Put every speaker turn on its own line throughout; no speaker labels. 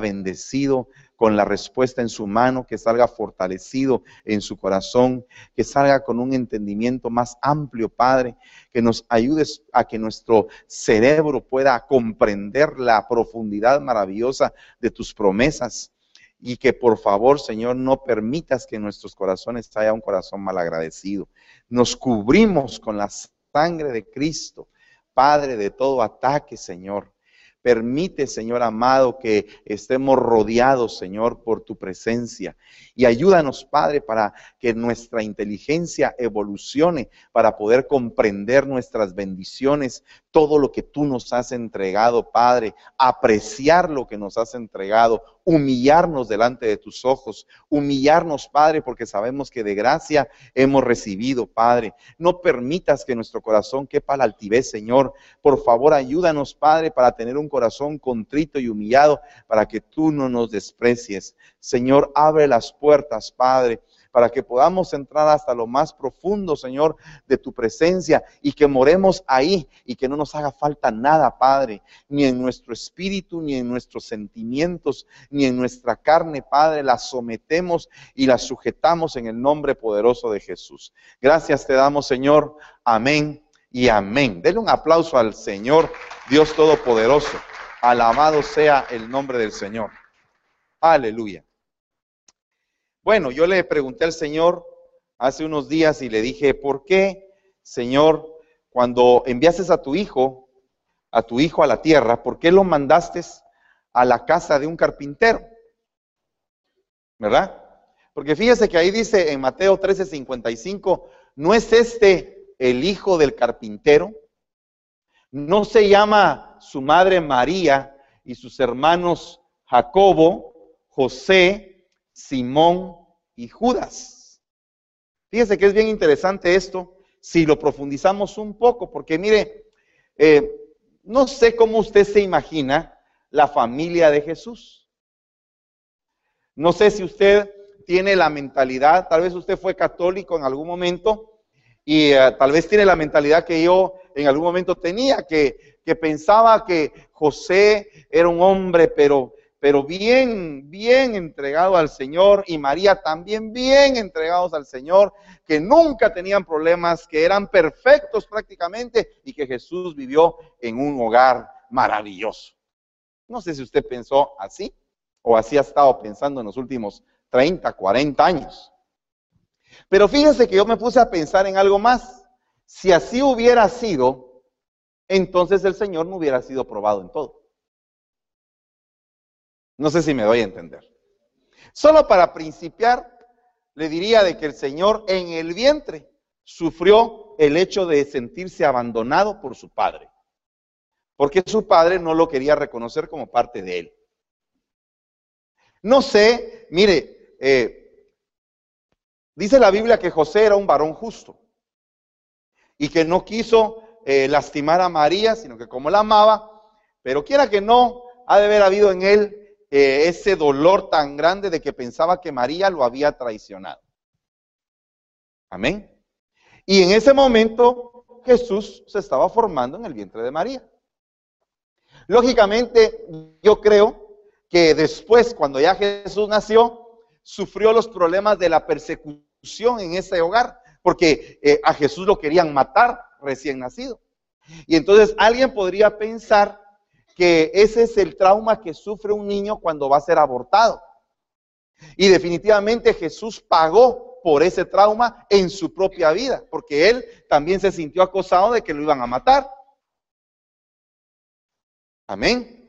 bendecido con la respuesta en su mano, que salga fortalecido en su corazón, que salga con un entendimiento más amplio, Padre, que nos ayudes a que nuestro cerebro pueda comprender la profundidad maravillosa de tus promesas y que por favor, Señor, no permitas que en nuestros corazones haya un corazón malagradecido. Nos cubrimos con la sangre de Cristo, Padre, de todo ataque, Señor. Permite, Señor amado, que estemos rodeados, Señor, por tu presencia. Y ayúdanos, Padre, para que nuestra inteligencia evolucione, para poder comprender nuestras bendiciones, todo lo que tú nos has entregado, Padre, apreciar lo que nos has entregado, humillarnos delante de tus ojos, humillarnos, Padre, porque sabemos que de gracia hemos recibido, Padre. No permitas que nuestro corazón quepa la altivez, Señor. Por favor, ayúdanos, Padre, para tener un corazón contrito y humillado, para que tú no nos desprecies. Señor, abre las puertas, Padre para que podamos entrar hasta lo más profundo, Señor, de tu presencia y que moremos ahí y que no nos haga falta nada, Padre, ni en nuestro espíritu, ni en nuestros sentimientos, ni en nuestra carne, Padre, la sometemos y la sujetamos en el nombre poderoso de Jesús. Gracias te damos, Señor. Amén y amén. Denle un aplauso al Señor, Dios Todopoderoso. Alabado sea el nombre del Señor. Aleluya. Bueno, yo le pregunté al Señor hace unos días y le dije, ¿por qué, Señor, cuando enviaste a tu hijo, a tu hijo a la tierra, ¿por qué lo mandaste a la casa de un carpintero? ¿Verdad? Porque fíjese que ahí dice en Mateo 13:55, ¿no es este el hijo del carpintero? ¿No se llama su madre María y sus hermanos Jacobo, José, Simón y Judas. Fíjese que es bien interesante esto, si lo profundizamos un poco, porque mire, eh, no sé cómo usted se imagina la familia de Jesús. No sé si usted tiene la mentalidad, tal vez usted fue católico en algún momento y eh, tal vez tiene la mentalidad que yo en algún momento tenía, que, que pensaba que José era un hombre, pero pero bien, bien entregado al Señor y María también bien entregados al Señor, que nunca tenían problemas, que eran perfectos prácticamente y que Jesús vivió en un hogar maravilloso. No sé si usted pensó así o así ha estado pensando en los últimos 30, 40 años. Pero fíjense que yo me puse a pensar en algo más. Si así hubiera sido, entonces el Señor no hubiera sido probado en todo. No sé si me doy a entender. Solo para principiar, le diría de que el Señor en el vientre sufrió el hecho de sentirse abandonado por su padre, porque su padre no lo quería reconocer como parte de él. No sé, mire, eh, dice la Biblia que José era un varón justo y que no quiso eh, lastimar a María, sino que como la amaba, pero quiera que no, ha de haber habido en él eh, ese dolor tan grande de que pensaba que María lo había traicionado. Amén. Y en ese momento Jesús se estaba formando en el vientre de María. Lógicamente, yo creo que después, cuando ya Jesús nació, sufrió los problemas de la persecución en ese hogar, porque eh, a Jesús lo querían matar recién nacido. Y entonces alguien podría pensar que ese es el trauma que sufre un niño cuando va a ser abortado. Y definitivamente Jesús pagó por ese trauma en su propia vida, porque él también se sintió acosado de que lo iban a matar. Amén.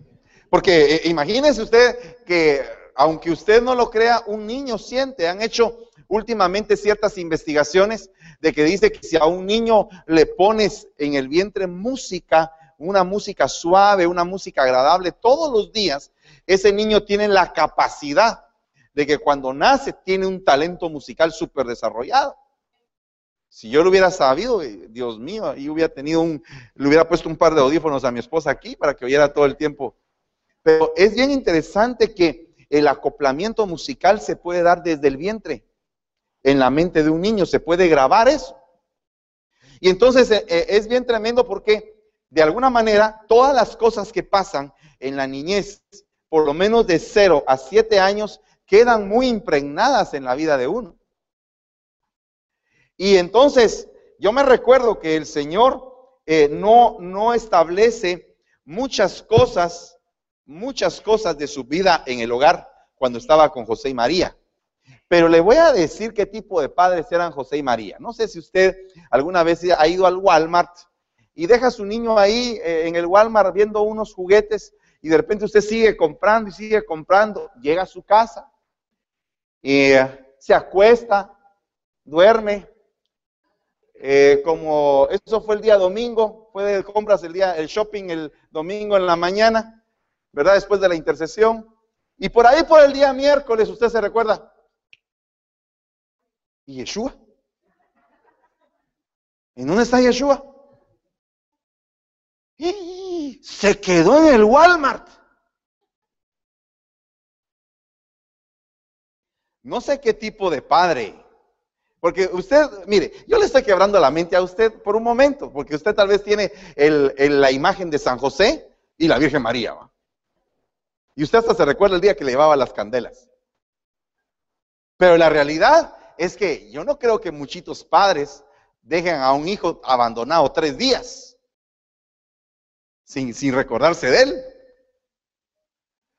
Porque eh, imagínese usted que, aunque usted no lo crea, un niño siente. Han hecho últimamente ciertas investigaciones de que dice que si a un niño le pones en el vientre música, una música suave, una música agradable todos los días, ese niño tiene la capacidad de que cuando nace tiene un talento musical súper desarrollado. Si yo lo hubiera sabido, eh, Dios mío, y hubiera tenido un, le hubiera puesto un par de audífonos a mi esposa aquí para que oyera todo el tiempo. Pero es bien interesante que el acoplamiento musical se puede dar desde el vientre. En la mente de un niño se puede grabar eso. Y entonces eh, eh, es bien tremendo porque de alguna manera, todas las cosas que pasan en la niñez por lo menos de 0 a 7 años, quedan muy impregnadas en la vida de uno. Y entonces, yo me recuerdo que el Señor eh, no, no establece muchas cosas, muchas cosas de su vida en el hogar cuando estaba con José y María. Pero le voy a decir qué tipo de padres eran José y María. No sé si usted alguna vez ha ido al Walmart y deja a su niño ahí eh, en el Walmart viendo unos juguetes y de repente usted sigue comprando y sigue comprando. Llega a su casa y eh, se acuesta, duerme eh, como eso fue el día domingo, fue de compras el día, el shopping el domingo en la mañana, ¿verdad? Después de la intercesión. Y por ahí por el día miércoles, usted se recuerda. ¿Y Yeshua? ¿En dónde está Yeshua? Y se quedó en el Walmart. No sé qué tipo de padre porque usted, mire, yo le estoy quebrando la mente a usted por un momento, porque usted tal vez tiene la imagen de San José y la Virgen María. Y usted hasta se recuerda el día que le llevaba las candelas. Pero la realidad es que yo no creo que muchitos padres dejen a un hijo abandonado tres días sin, sin recordarse de él.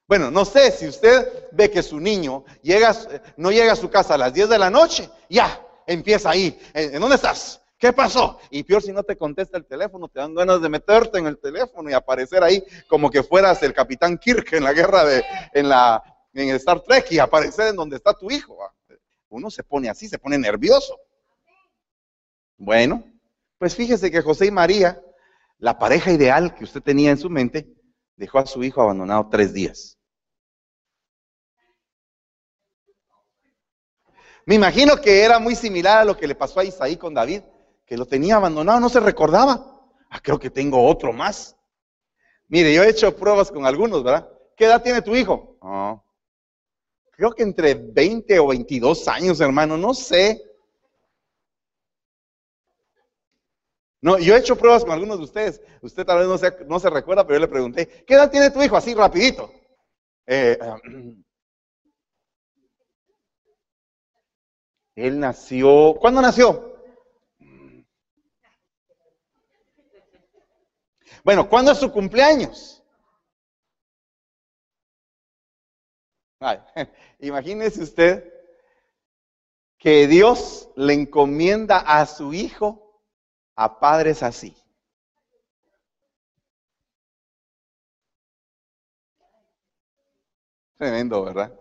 Bueno, no sé si usted ve que su niño llega, no llega a su casa a las 10 de la noche, ya, empieza ahí. ¿En dónde estás? ¿Qué pasó? Y peor si no te contesta el teléfono, te dan ganas de meterte en el teléfono y aparecer ahí como que fueras el capitán Kirk en la guerra de, en la, en Star Trek y aparecer en donde está tu hijo. Uno se pone así, se pone nervioso. Bueno, pues fíjese que José y María, la pareja ideal que usted tenía en su mente, dejó a su hijo abandonado tres días. Me imagino que era muy similar a lo que le pasó a Isaí con David, que lo tenía abandonado, no se recordaba. Ah, creo que tengo otro más. Mire, yo he hecho pruebas con algunos, ¿verdad? ¿Qué edad tiene tu hijo? Oh, creo que entre 20 o 22 años, hermano, no sé. No, yo he hecho pruebas con algunos de ustedes. Usted tal vez no se, no se recuerda, pero yo le pregunté, ¿qué edad tiene tu hijo? Así, rapidito. Eh, Él nació, ¿cuándo nació? Bueno, ¿cuándo es su cumpleaños? imagínese usted que Dios le encomienda a su hijo a padres así. Tremendo, ¿verdad?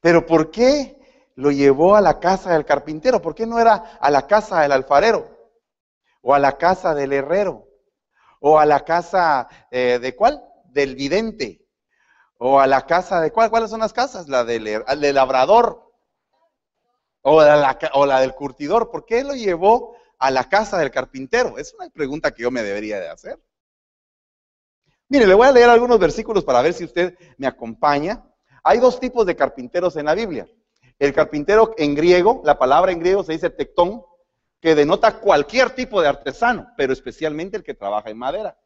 Pero ¿por qué lo llevó a la casa del carpintero? ¿Por qué no era a la casa del alfarero? ¿O a la casa del herrero? ¿O a la casa eh, de cuál? Del vidente. ¿O a la casa de cuál? ¿Cuáles son las casas? La del, del labrador. O la, o la del curtidor. ¿Por qué lo llevó a la casa del carpintero? Es una pregunta que yo me debería de hacer. Mire, le voy a leer algunos versículos para ver si usted me acompaña. Hay dos tipos de carpinteros en la Biblia. El carpintero en griego, la palabra en griego se dice tectón, que denota cualquier tipo de artesano, pero especialmente el que trabaja en madera.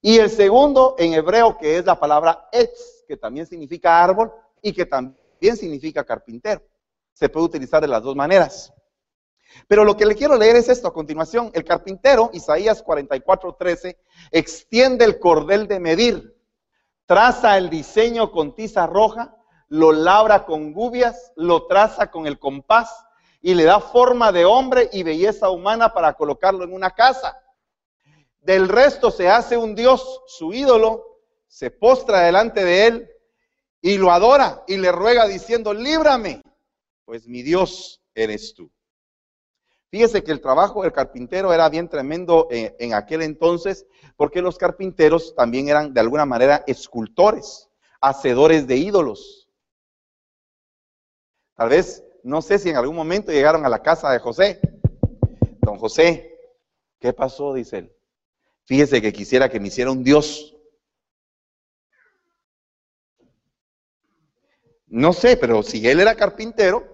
Y el segundo en hebreo, que es la palabra etz, que también significa árbol y que también significa carpintero. Se puede utilizar de las dos maneras. Pero lo que le quiero leer es esto a continuación. El carpintero, Isaías 44:13, extiende el cordel de medir, traza el diseño con tiza roja lo labra con gubias, lo traza con el compás y le da forma de hombre y belleza humana para colocarlo en una casa. Del resto se hace un Dios, su ídolo, se postra delante de él y lo adora y le ruega diciendo, líbrame, pues mi Dios eres tú. Fíjese que el trabajo del carpintero era bien tremendo en, en, aquel entonces, porque los carpinteros también eran de alguna manera escultores, hacedores de ídolos. Tal vez, no sé si en algún momento llegaron a la casa de José. Don José, ¿qué pasó? Dice él. Fíjese que quisiera que me hiciera un Dios. No sé, pero si él era carpintero,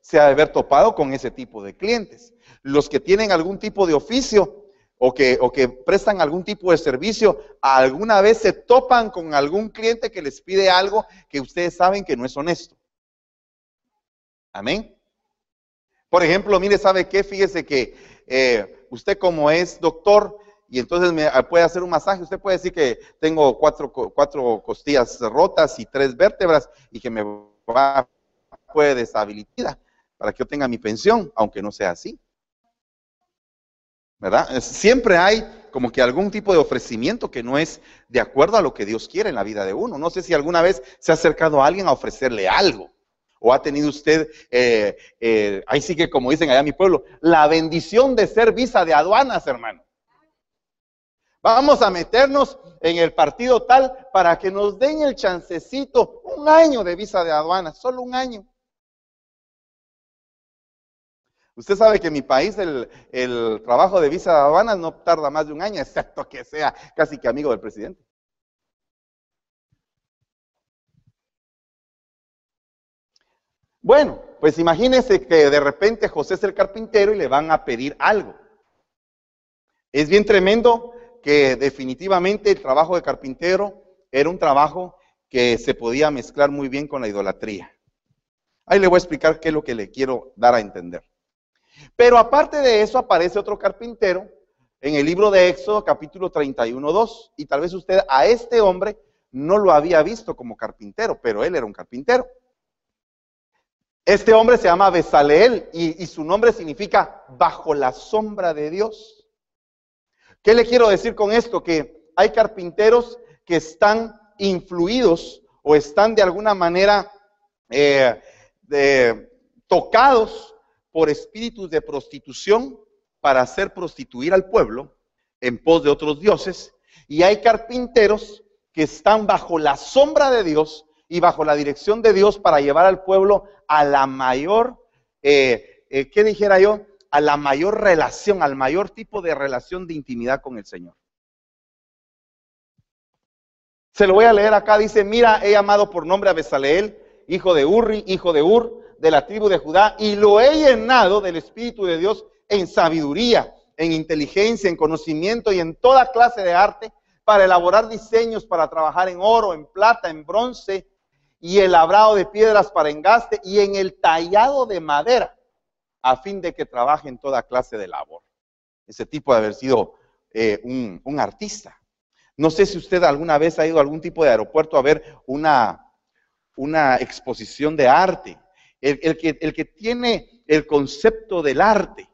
se ha de haber topado con ese tipo de clientes. Los que tienen algún tipo de oficio o que, prestan algún tipo de servicio, alguna vez se topan con algún cliente que les pide algo que ustedes saben que no es honesto. Amén. Por ejemplo, mire, ¿sabe qué? Fíjese que eh, usted como es doctor y entonces me puede hacer un masaje, usted puede decir que tengo cuatro, cuatro costillas rotas y tres vértebras y que me va puede deshabilitar para que yo tenga mi pensión, aunque no sea así. ¿Verdad? Siempre hay como que algún tipo de ofrecimiento que no es de acuerdo a lo que Dios quiere en la vida de uno. No sé si alguna vez se ha acercado a alguien a ofrecerle algo. O ha tenido usted, eh, eh, ahí sí que como dicen allá en mi pueblo, la bendición de ser visa de aduanas, hermano. Vamos a meternos en el partido tal para que nos den el chancecito, un año de visa de aduanas, solo un año. Usted sabe que en mi país el, trabajo de visa de aduanas no tarda más de un año, excepto que sea casi que amigo del presidente. Bueno, pues imagínese que de repente José es el carpintero y le van a pedir algo. Es bien tremendo que definitivamente el trabajo de carpintero era un trabajo que se podía mezclar muy bien con la idolatría. Ahí le voy a explicar qué es lo que le quiero dar a entender. Pero aparte de eso aparece otro carpintero en el libro de Éxodo capítulo 31, 2. Y tal vez usted a este hombre no lo había visto como carpintero, pero él era un carpintero. Este hombre se llama Besaleel y, su nombre significa bajo la sombra de Dios. ¿Qué le quiero decir con esto? Que hay carpinteros que están influidos o están de alguna manera eh, tocados por espíritus de prostitución para hacer prostituir al pueblo en pos de otros dioses. Y hay carpinteros que están bajo la sombra de Dios y bajo la dirección de Dios para llevar al pueblo a la mayor, eh, eh, ¿qué dijera yo? a la mayor relación, al mayor tipo de relación de intimidad con el Señor. Se lo voy a leer acá, dice, mira, he llamado por nombre a Besaleel, hijo de Urri, hijo de Ur, de la tribu de Judá, y lo he llenado del Espíritu de Dios en sabiduría, en inteligencia, en conocimiento y en toda clase de arte, para elaborar diseños, para trabajar en oro, en plata, en bronce, y el labrado de piedras para engaste, y en el tallado de madera a fin de que trabaje en toda clase de labor. Ese tipo de haber sido eh, un, artista. No sé si usted alguna vez ha ido a algún tipo de aeropuerto a ver una, una exposición de arte. El, que, el que tiene el concepto del arte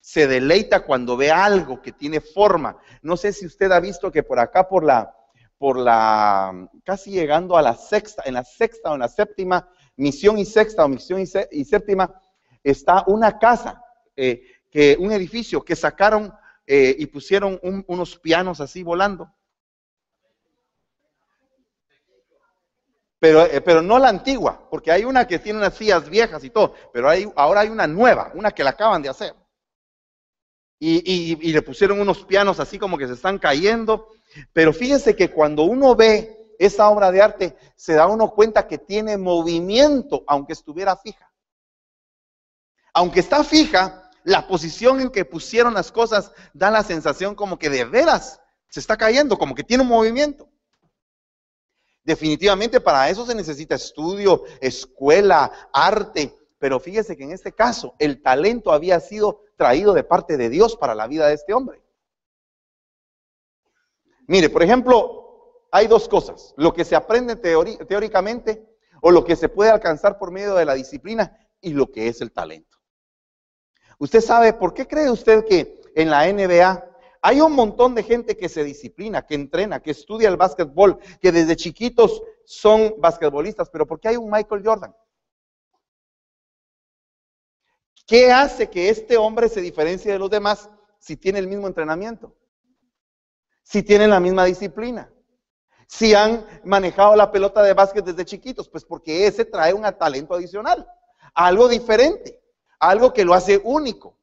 se deleita cuando ve algo que tiene forma. No sé si usted ha visto que por acá, por la, por la, casi llegando a la sexta, en la sexta o en la séptima, misión y sexta o misión y séptima, está una casa, eh, que, un edificio que sacaron eh, y pusieron unos pianos así volando. Pero, eh, pero no la antigua, porque hay una que tiene unas sillas viejas y todo, pero hay, ahora hay una nueva, una que la acaban de hacer. Y, y, le pusieron unos pianos así como que se están cayendo. Pero fíjese que cuando uno ve esa obra de arte, se da uno cuenta que tiene movimiento, aunque estuviera fija aunque está fija, la posición en que pusieron las cosas da la sensación como que de veras se está cayendo, como que tiene un movimiento. Definitivamente para eso se necesita estudio, escuela, arte, pero fíjese que en este caso el talento había sido traído de parte de Dios para la vida de este hombre. Mire, por ejemplo, hay dos cosas, lo que se aprende teóricamente o lo que se puede alcanzar por medio de la disciplina y lo que es el talento. Usted sabe, ¿por qué cree usted que en la NBA hay un montón de gente que se disciplina, que entrena, que estudia el básquetbol, que desde chiquitos son basquetbolistas, pero ¿por qué hay un Michael Jordan? ¿Qué hace que este hombre se diferencie de los demás si tiene el mismo entrenamiento? Si tienen la misma disciplina. Si han manejado la pelota de básquet desde chiquitos, pues porque ese trae un talento adicional, algo diferente algo que lo hace único.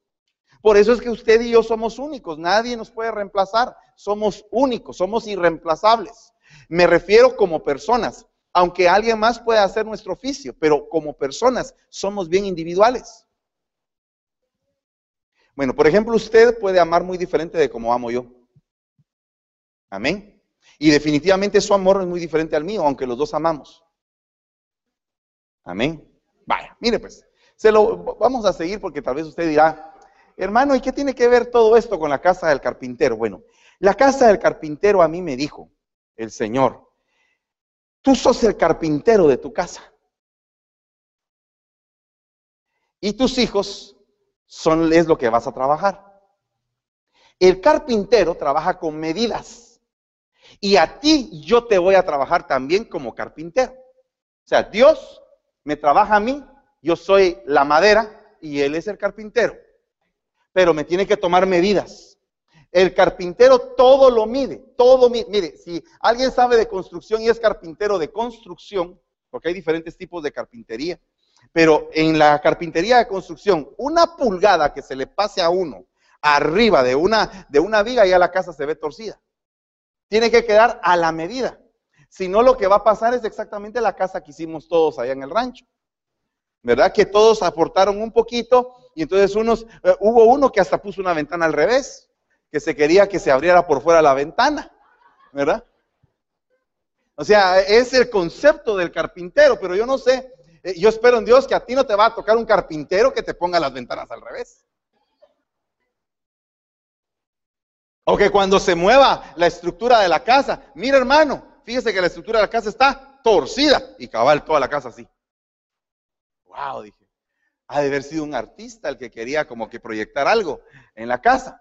Por eso es que usted y yo somos únicos, nadie nos puede reemplazar, somos únicos, somos irreemplazables. Me refiero como personas, aunque alguien más pueda hacer nuestro oficio, pero como personas somos bien individuales. Bueno, por ejemplo, usted puede amar muy diferente de como amo yo. Amén. Y definitivamente su amor es muy diferente al mío, aunque los dos amamos. Amén. Vaya, mire pues, se lo vamos a seguir porque tal vez usted dirá, hermano, ¿y qué tiene que ver todo esto con la casa del carpintero? Bueno, la casa del carpintero a mí me dijo el Señor, tú sos el carpintero de tu casa. Y tus hijos son es lo que vas a trabajar. El carpintero trabaja con medidas. Y a ti yo te voy a trabajar también como carpintero. O sea, Dios me trabaja a mí, yo soy la madera y Él es el carpintero. Pero me tiene que tomar medidas. El carpintero todo lo mide, todo mide. Mire, si alguien sabe de construcción y es carpintero de construcción, porque hay diferentes tipos de carpintería, pero en la carpintería de construcción, una pulgada que se le pase a uno arriba de una, de una viga, ya la casa se ve torcida. Tiene que quedar a la medida. Si no, lo que va a pasar es exactamente la casa que hicimos todos allá en el rancho. ¿Verdad? Que todos aportaron un poquito y entonces unos, eh, hubo uno que hasta puso una ventana al revés, que se quería que se abriera por fuera la ventana. ¿Verdad? O sea, es el concepto del carpintero, pero yo no sé, eh, yo espero en Dios que a ti no te va a tocar un carpintero que te ponga las ventanas al revés. O que cuando se mueva la estructura de la casa, mira hermano, fíjese que la estructura de la casa está torcida y cabal toda la casa así. Wow, dije. Ha de haber sido un artista el que quería como que proyectar algo en la casa.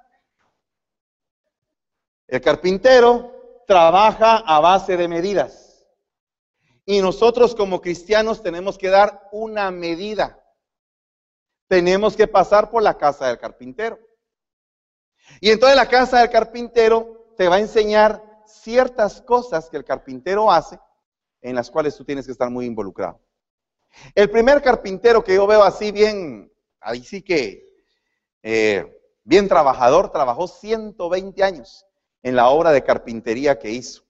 El carpintero trabaja a base de medidas. Y nosotros como cristianos tenemos que dar una medida. Tenemos que pasar por la casa del carpintero. Y entonces la casa del carpintero te va a enseñar ciertas cosas que el carpintero hace en las cuales tú tienes que estar muy involucrado. El primer carpintero que yo veo así bien, ahí sí que eh, bien trabajador, trabajó 120 años en la obra de carpintería que hizo.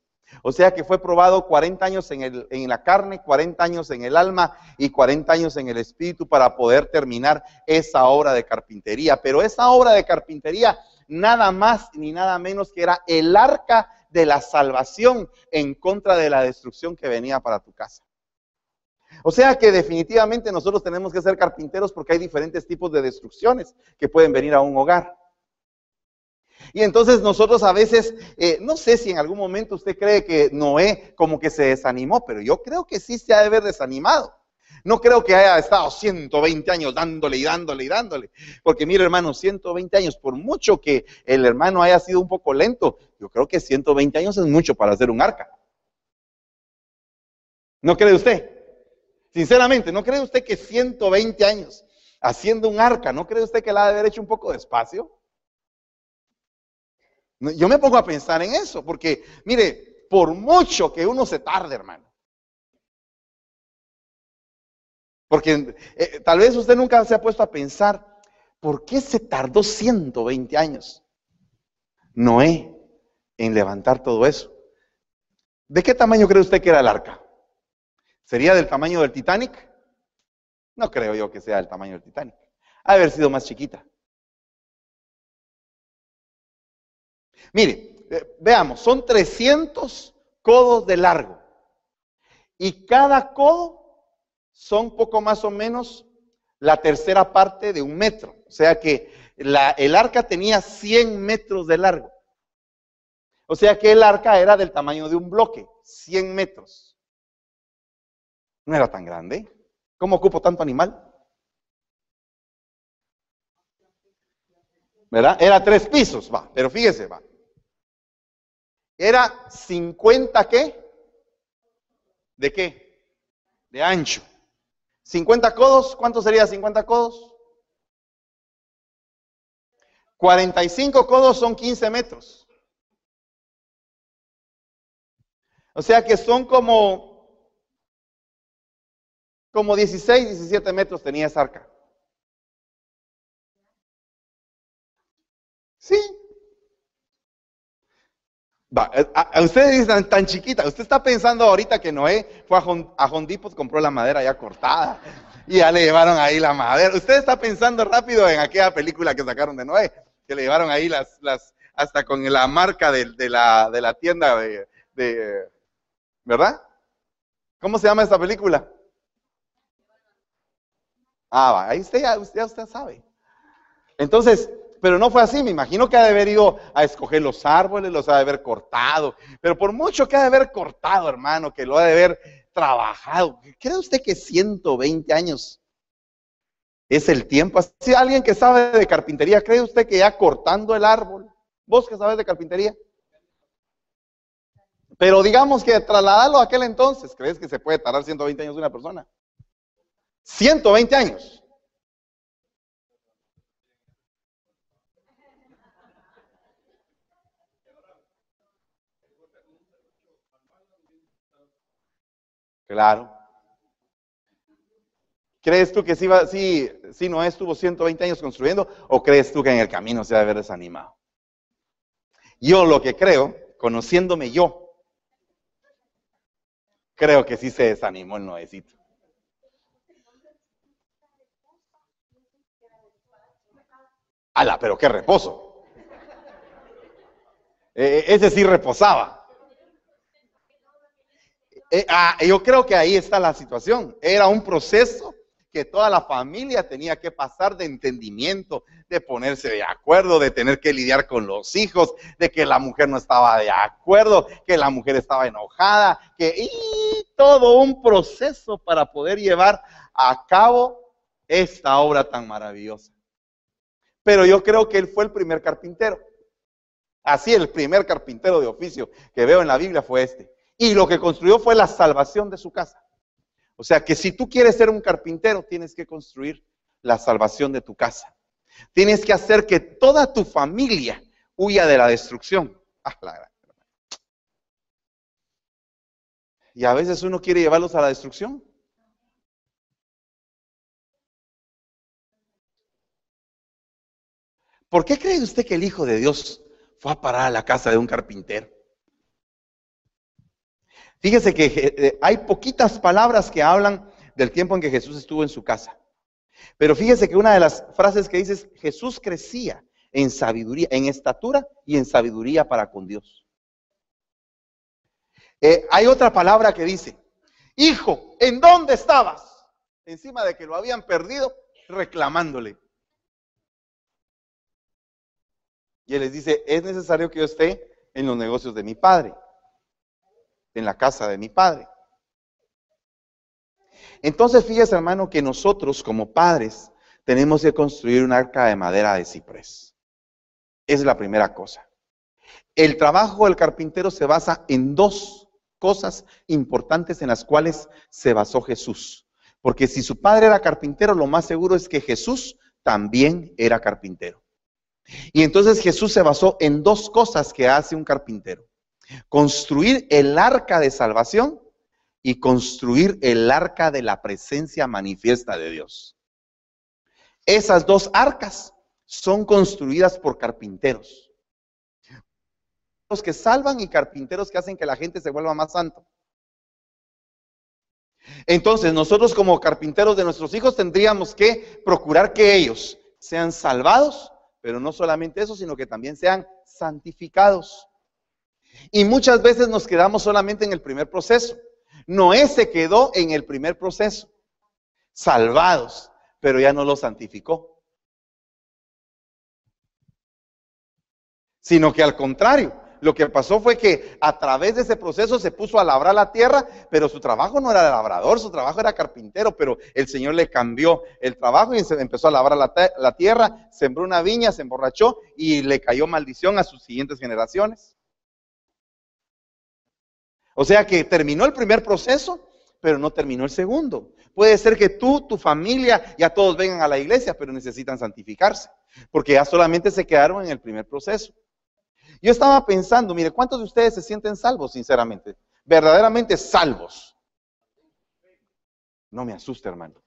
O sea que fue probado 40 años en, el, en, la carne, 40 años en el alma y 40 años en el espíritu para poder terminar esa obra de carpintería. Pero esa obra de carpintería nada más ni nada menos que era el arca de la salvación en contra de la destrucción que venía para tu casa. O sea que definitivamente nosotros tenemos que ser carpinteros porque hay diferentes tipos de destrucciones que pueden venir a un hogar. Y entonces nosotros a veces, eh, no sé si en algún momento usted cree que Noé como que se desanimó, pero yo creo que sí se ha de haber desanimado. No creo que haya estado 120 años dándole y dándole y dándole. Porque mire hermano, 120 años, por mucho que el hermano haya sido un poco lento, yo creo que 120 años es mucho para hacer un arca. ¿No cree usted? Sinceramente, ¿no cree usted que 120 años haciendo un arca, ¿no cree usted que la ha de haber hecho un poco despacio? Yo me pongo a pensar en eso, porque mire, por mucho que uno se tarde, hermano, Porque eh, tal vez usted nunca se ha puesto a pensar, ¿por qué se tardó 120 años Noé en levantar todo eso? ¿De qué tamaño cree usted que era el arca? ¿Sería del tamaño del Titanic? No creo yo que sea del tamaño del Titanic. Ha de haber sido más chiquita. Mire, eh, veamos, son 300 codos de largo. Y cada codo son poco más o menos la tercera parte de un metro. O sea que el arca tenía 100 metros de largo. O sea que el arca era del tamaño de un bloque, 100 metros. No era tan grande. ¿Cómo ocupo tanto animal? ¿Verdad? Era tres pisos, va. Pero fíjese, va. Era 50 qué? ¿De qué? De ancho. 50 codos, ¿cuánto sería 50 codos? 45 codos son 15 metros. O sea que son como, como 16, 17 metros tenía esa arca. Sí. Va, eh, a, ustedes dicen tan chiquita. Usted está pensando ahorita que Noé fue a, Hondipos, compró la madera ya cortada. Y ya le llevaron ahí la madera. Usted está pensando rápido en aquella película que sacaron de Noé, que le llevaron ahí las, las hasta con la marca de, la, de la, tienda de, de, ¿verdad? ¿Cómo se llama esta película? Ah, ahí usted ya, usted, usted sabe. Entonces, pero no fue así, me imagino que ha de haber ido a escoger los árboles, los ha de haber cortado, pero por mucho que ha de haber cortado, hermano, que lo ha de haber trabajado, ¿cree usted que 120 años es el tiempo? Si alguien que sabe de carpintería, ¿cree usted que ya cortando el árbol, vos que sabes de carpintería? Pero digamos que trasladarlo a aquel entonces, ¿crees que se puede tardar 120 años una persona? 120 años. Claro. ¿Crees tú que sí, va, sí, sí Noé estuvo 120 años construyendo o crees tú que en el camino se va a haber desanimado? Yo lo que creo, conociéndome yo, creo que sí se desanimó el Noecito. ¡Hala, pero qué reposo! E, ese sí reposaba. Eh, ah, yo creo que ahí está la situación. Era un proceso que toda la familia tenía que pasar de entendimiento, de ponerse de acuerdo, de tener que lidiar con los hijos, de que la mujer no estaba de acuerdo, que la mujer estaba enojada, que y todo un proceso para poder llevar a cabo esta obra tan maravillosa. Pero yo creo que él fue el primer carpintero. Así el primer carpintero de oficio que veo en la Biblia fue este. Y lo que construyó fue la salvación de su casa. O sea que si tú quieres ser un carpintero, tienes que construir la salvación de tu casa. Tienes que hacer que toda tu familia huya de la destrucción. Ah, y a veces uno quiere llevarlos a la destrucción. ¿Por qué cree usted que el Hijo de Dios fue a parar a la casa de un carpintero? Fíjese que eh, hay poquitas palabras que hablan del tiempo en que Jesús estuvo en su casa. Pero fíjese que una de las frases que dice es, Jesús crecía en sabiduría, en estatura y en sabiduría para con Dios. Eh, hay otra palabra que dice, hijo, ¿en dónde estabas? Encima de que lo habían perdido, reclamándole. Y él les dice, es necesario que yo esté en los negocios de mi padre en la casa de mi padre. Entonces, fíjese, hermano, que nosotros como padres tenemos que construir un arca de madera de ciprés. Esa es la primera cosa. El trabajo del carpintero se basa en dos cosas importantes en las cuales se basó Jesús. Porque si su padre era carpintero, lo más seguro es que Jesús también era carpintero. Y entonces Jesús se basó en dos cosas que hace un carpintero construir el arca de salvación y construir el arca de la presencia manifiesta de Dios. Esas dos arcas son construidas por carpinteros. Los que salvan y carpinteros que hacen que la gente se vuelva más santo. Entonces, nosotros como carpinteros de nuestros hijos tendríamos que procurar que ellos sean salvados, pero no solamente eso, sino que también sean santificados. Y muchas veces nos quedamos solamente en el primer proceso. Noé se quedó en el primer proceso, salvados, pero ya no lo santificó. Sino que al contrario, lo que pasó fue que a través de ese proceso se puso a labrar la tierra, pero su trabajo no era de labrador, su trabajo era carpintero, pero el Señor le cambió el trabajo y se empezó a labrar la, la tierra, sembró una viña, se emborrachó y le cayó maldición a sus siguientes generaciones. O sea que terminó el primer proceso, pero no terminó el segundo. Puede ser que tú, tu familia, ya todos vengan a la iglesia, pero necesitan santificarse, porque ya solamente se quedaron en el primer proceso. Yo estaba pensando, mire, ¿cuántos de ustedes se sienten salvos, sinceramente? Verdaderamente salvos. No me asuste, hermano.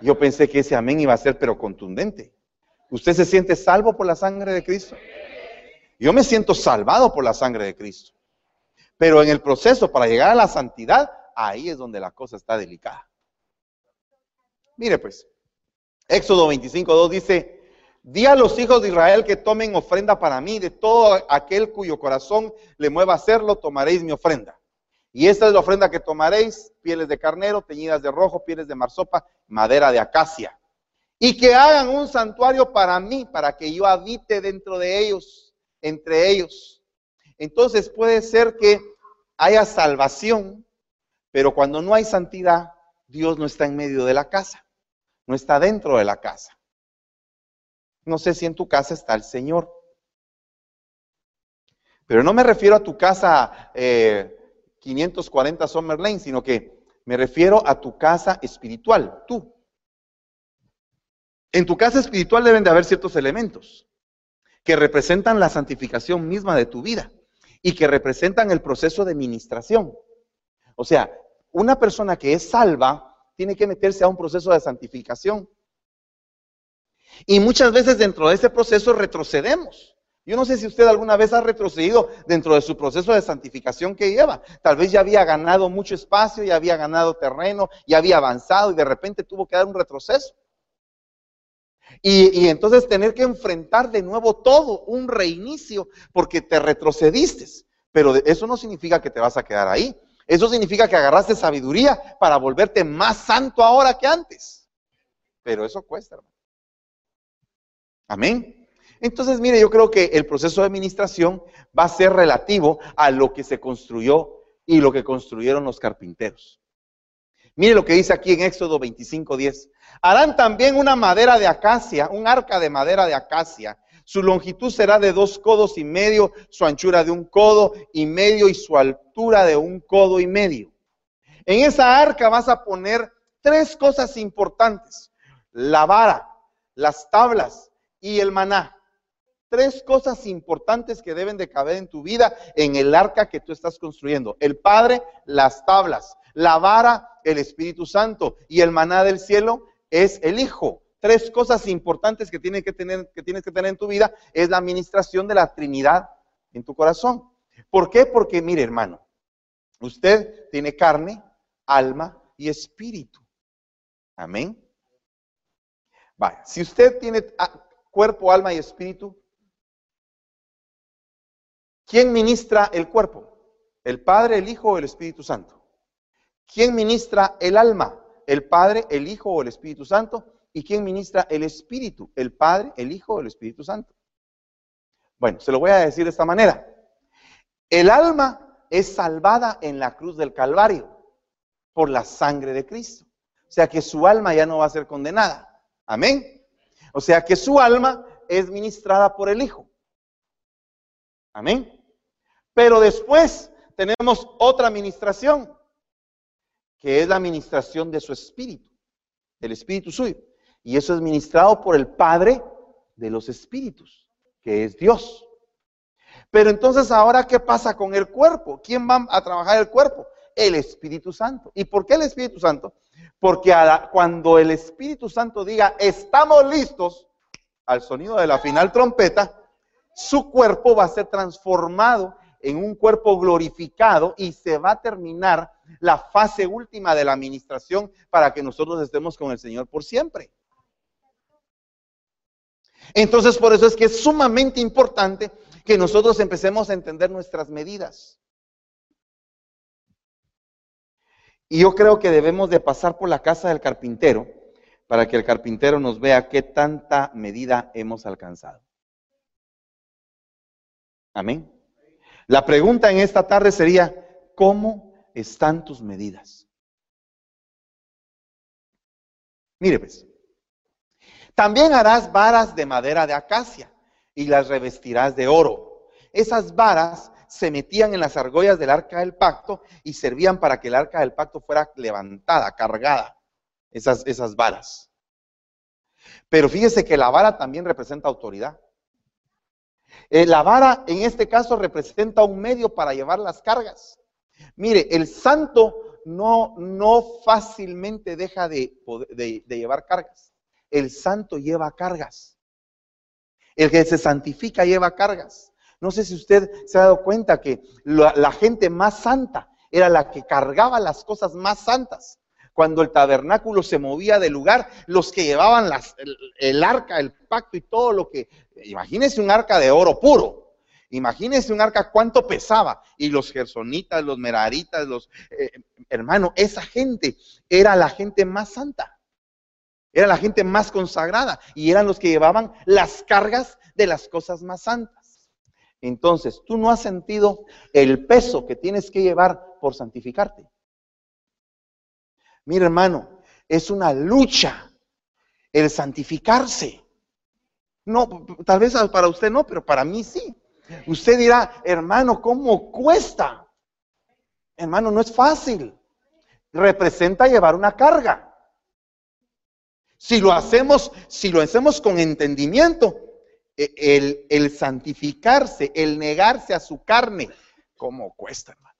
Yo pensé que ese amén iba a ser, pero contundente. ¿Usted se siente salvo por la sangre de Cristo? Yo me siento salvado por la sangre de Cristo. Pero en el proceso para llegar a la santidad, ahí es donde la cosa está delicada. Mire pues, Éxodo 25.2 dice, di a los hijos de Israel que tomen ofrenda para mí, de todo aquel cuyo corazón le mueva a hacerlo, tomaréis mi ofrenda. Y esta es la ofrenda que tomaréis, pieles de carnero, teñidas de rojo, pieles de marsopa, madera de acacia. Y que hagan un santuario para mí, para que yo habite dentro de ellos, entre ellos. Entonces puede ser que haya salvación, pero cuando no hay santidad, Dios no está en medio de la casa, no está dentro de la casa. No sé si en tu casa está el Señor. Pero no me refiero a tu casa eh, 540 Summer Lane, sino que me refiero a tu casa espiritual, tú. En tu casa espiritual deben de haber ciertos elementos que representan la santificación misma de tu vida y que representan el proceso de ministración. O sea, una persona que es salva tiene que meterse a un proceso de santificación. Y muchas veces dentro de ese proceso retrocedemos. Yo no sé si usted alguna vez ha retrocedido dentro de su proceso de santificación que lleva. Tal vez ya había ganado mucho espacio, ya había ganado terreno, ya había avanzado y de repente tuvo que dar un retroceso. Y, entonces tener que enfrentar de nuevo todo, un reinicio, porque te retrocediste. Pero eso no significa que te vas a quedar ahí. Eso significa que agarraste sabiduría para volverte más santo ahora que antes. Pero eso cuesta, hermano. Amén. Entonces, mire, yo creo que el proceso de administración va a ser relativo a lo que se construyó y lo que construyeron los carpinteros. Mire lo que dice aquí en Éxodo 25:10. Harán también una madera de acacia, un arca de madera de acacia. Su longitud será de dos codos y medio, su anchura de un codo y medio y su altura de un codo y medio. En esa arca vas a poner tres cosas importantes. La vara, las tablas y el maná tres cosas importantes que deben de caber en tu vida en el arca que tú estás construyendo. El Padre, las tablas, la vara, el Espíritu Santo y el maná del cielo es el Hijo. Tres cosas importantes que, tienes que, tener, que tienes que tener en tu vida es la administración de la Trinidad en tu corazón. ¿Por qué? Porque, mire hermano, usted tiene carne, alma y espíritu. Amén. Vaya, si usted tiene cuerpo, alma y espíritu, ¿Quién ministra el cuerpo? ¿El Padre, el Hijo o el Espíritu Santo? ¿Quién ministra el alma? ¿El Padre, el Hijo o el Espíritu Santo? ¿Y quién ministra el Espíritu? ¿El Padre, el Hijo o el Espíritu Santo? Bueno, se lo voy a decir de esta manera. El alma es salvada en la cruz del Calvario por la sangre de Cristo. O sea que su alma ya no va a ser condenada. Amén. O sea que su alma es ministrada por el Hijo. Amén. Pero después tenemos otra administración, que es la administración de su espíritu, del espíritu suyo. Y eso es ministrado por el Padre de los espíritus, que es Dios. Pero entonces ahora, ¿qué pasa con el cuerpo? ¿Quién va a trabajar el cuerpo? El Espíritu Santo. ¿Y por qué el Espíritu Santo? Porque cuando el Espíritu Santo diga, estamos listos, al sonido de la final trompeta, su cuerpo va a ser transformado en un cuerpo glorificado y se va a terminar la fase última de la administración para que nosotros estemos con el Señor por siempre. Entonces, por eso es que es sumamente importante que nosotros empecemos a entender nuestras medidas. Y yo creo que debemos de pasar por la casa del carpintero para que el carpintero nos vea qué tanta medida hemos alcanzado. Amén. La pregunta en esta tarde sería, ¿cómo están tus medidas? Mire pues, también harás varas de madera de acacia y las revestirás de oro. Esas varas se metían en las argollas del arca del pacto y servían para que el arca del pacto fuera levantada, cargada, esas, esas varas. Pero fíjese que la vara también representa autoridad. Eh, la vara en este caso representa un medio para llevar las cargas. Mire, el santo no, no fácilmente deja de, de, llevar cargas. El santo lleva cargas. El que se santifica lleva cargas. No sé si usted se ha dado cuenta que la, gente más santa era la que cargaba las cosas más santas. Cuando el tabernáculo se movía del lugar, los que llevaban las, el, arca, el pacto y todo lo que... Imagínense un arca de oro puro. Imagínense un arca cuánto pesaba. Y los gersonitas, los meraritas, los... Eh, hermano, esa gente era la gente más santa. Era la gente más consagrada. Y eran los que llevaban las cargas de las cosas más santas. Entonces, tú no has sentido el peso que tienes que llevar por santificarte. Mira, hermano, es una lucha el santificarse. No, tal vez para usted no, pero para mí sí. Usted dirá, hermano, ¿cómo cuesta? Hermano, no es fácil. Representa llevar una carga. Si lo hacemos, si lo hacemos con entendimiento, el, el santificarse, el negarse a su carne, ¿cómo cuesta, hermano?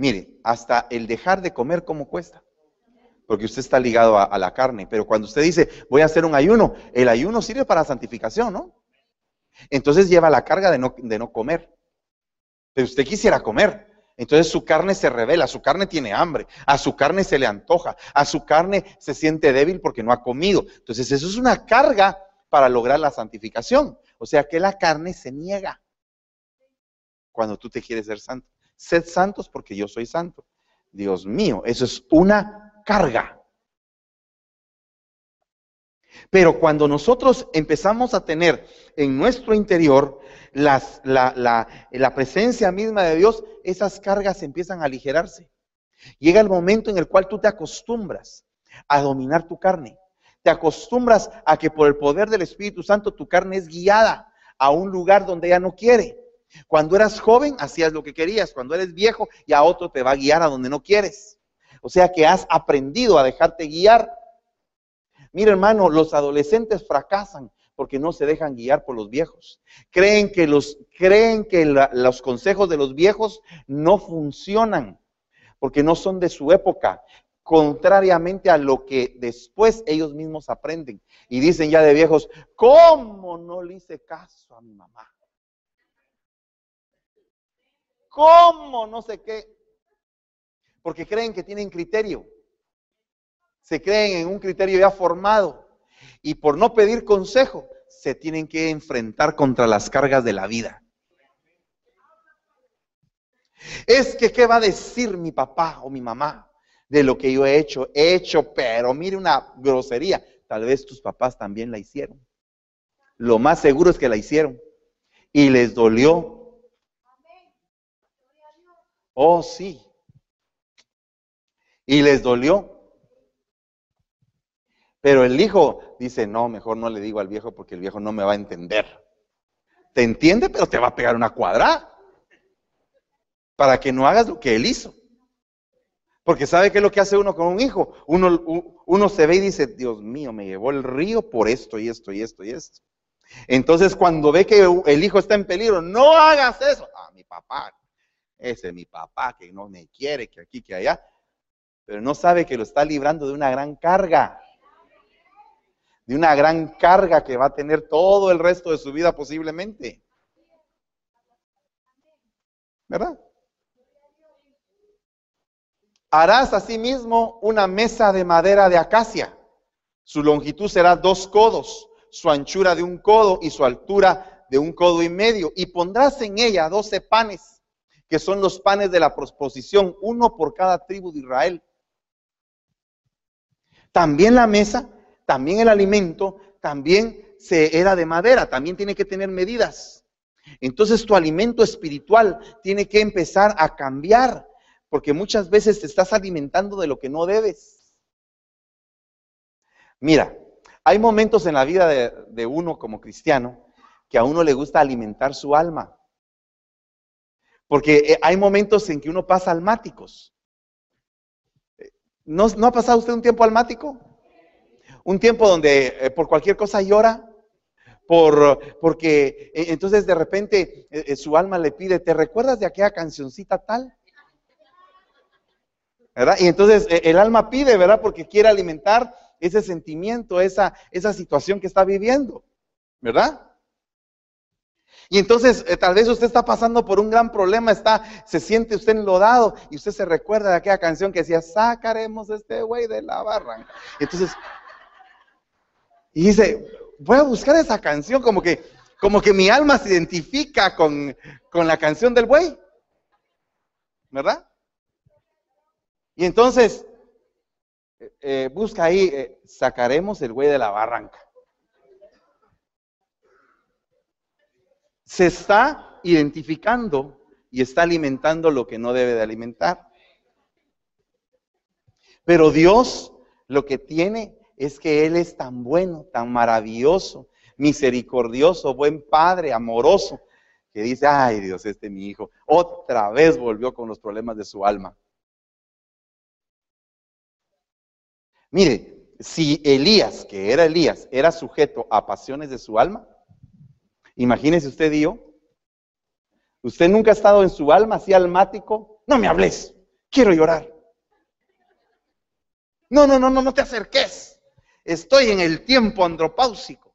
Mire, hasta el dejar de comer, ¿cómo cuesta? Porque usted está ligado a, la carne. Pero cuando usted dice, voy a hacer un ayuno, el ayuno sirve para santificación, ¿no? Entonces lleva la carga de no, de no comer. Pero usted quisiera comer. Entonces su carne se revela, su carne tiene hambre, a su carne se le antoja, a su carne se siente débil porque no ha comido. Entonces eso es una carga para lograr la santificación. O sea que la carne se niega cuando tú te quieres ser santo. Sed santos porque yo soy santo. Dios mío, eso es una carga. Pero cuando nosotros empezamos a tener en nuestro interior la, la, presencia misma de Dios, esas cargas empiezan a aligerarse. Llega el momento en el cual tú te acostumbras a dominar tu carne. Te acostumbras a que por el poder del Espíritu Santo tu carne es guiada a un lugar donde ella no quiere. Cuando eras joven, hacías lo que querías. Cuando eres viejo, ya otro te va a guiar a donde no quieres. O sea que has aprendido a dejarte guiar. Mira, hermano, los adolescentes fracasan porque no se dejan guiar por los viejos. Creen que los, creen que los consejos de los viejos no funcionan porque no son de su época, contrariamente a lo que después ellos mismos aprenden. Y dicen ya de viejos, ¿cómo no le hice caso a mi mamá? ¿Cómo? No sé qué. Porque creen que tienen criterio. Se creen en un criterio ya formado. Y por no pedir consejo, se tienen que enfrentar contra las cargas de la vida. Es que, ¿qué va a decir mi papá o mi mamá de lo que yo he hecho? He hecho, pero mire una grosería. Tal vez tus papás también la hicieron. Lo más seguro es que la hicieron. Y les dolió Oh, sí. Y les dolió. Pero el hijo dice, no, mejor no le digo al viejo porque el viejo no me va a entender. Te entiende, pero te va a pegar una cuadra. Para que no hagas lo que él hizo. Porque sabe qué es lo que hace uno con un hijo. Uno, uno se ve y dice, Dios mío, me llevó el río por esto y esto y esto y esto. Entonces cuando ve que el hijo está en peligro, no hagas eso. Ah, mi papá, ese es mi papá que no me quiere, que aquí, que allá, pero no sabe que lo está librando de una gran carga, de una gran carga que va a tener todo el resto de su vida posiblemente. ¿Verdad? Harás asimismo una mesa de madera de acacia. Su longitud será dos codos, su anchura de un codo y su altura de un codo y medio. Y pondrás en ella doce panes que son los panes de la proposición, uno por cada tribu de Israel. También la mesa, también el alimento, también se era de madera, también tiene que tener medidas. Entonces tu alimento espiritual tiene que empezar a cambiar, porque muchas veces te estás alimentando de lo que no debes. Mira, hay momentos en la vida de, uno como cristiano que a uno le gusta alimentar su alma. Porque eh, hay momentos en que uno pasa almáticos. ¿No, ha pasado usted un tiempo almático? Un tiempo donde eh, por cualquier cosa llora, por, porque eh, entonces de repente su alma le pide, ¿te recuerdas de aquella cancioncita tal? ¿Verdad? Y entonces el alma pide, ¿verdad? Porque quiere alimentar ese sentimiento, esa, esa situación que está viviendo, ¿verdad? Y entonces eh, tal vez usted está pasando por un gran problema, está, se siente usted enlodado y usted se recuerda de aquella canción que decía, sacaremos este güey de la barranca. Entonces, y dice, voy a buscar esa canción como que, como que mi alma se identifica con, con la canción del buey. ¿Verdad? Y entonces, eh, eh, busca ahí, sacaremos el güey de la barranca. se está identificando y está alimentando lo que no debe de alimentar. Pero Dios lo que tiene es que Él es tan bueno, tan maravilloso, misericordioso, buen padre, amoroso, que dice, ay Dios, este mi hijo, otra vez volvió con los problemas de su alma. Mire, si Elías, que era Elías, era sujeto a pasiones de su alma, Imagínese usted y yo. Usted nunca ha estado en su alma así almático. No me hables, quiero llorar. No, no, no, no, no te acerques. Estoy en el tiempo andropáusico.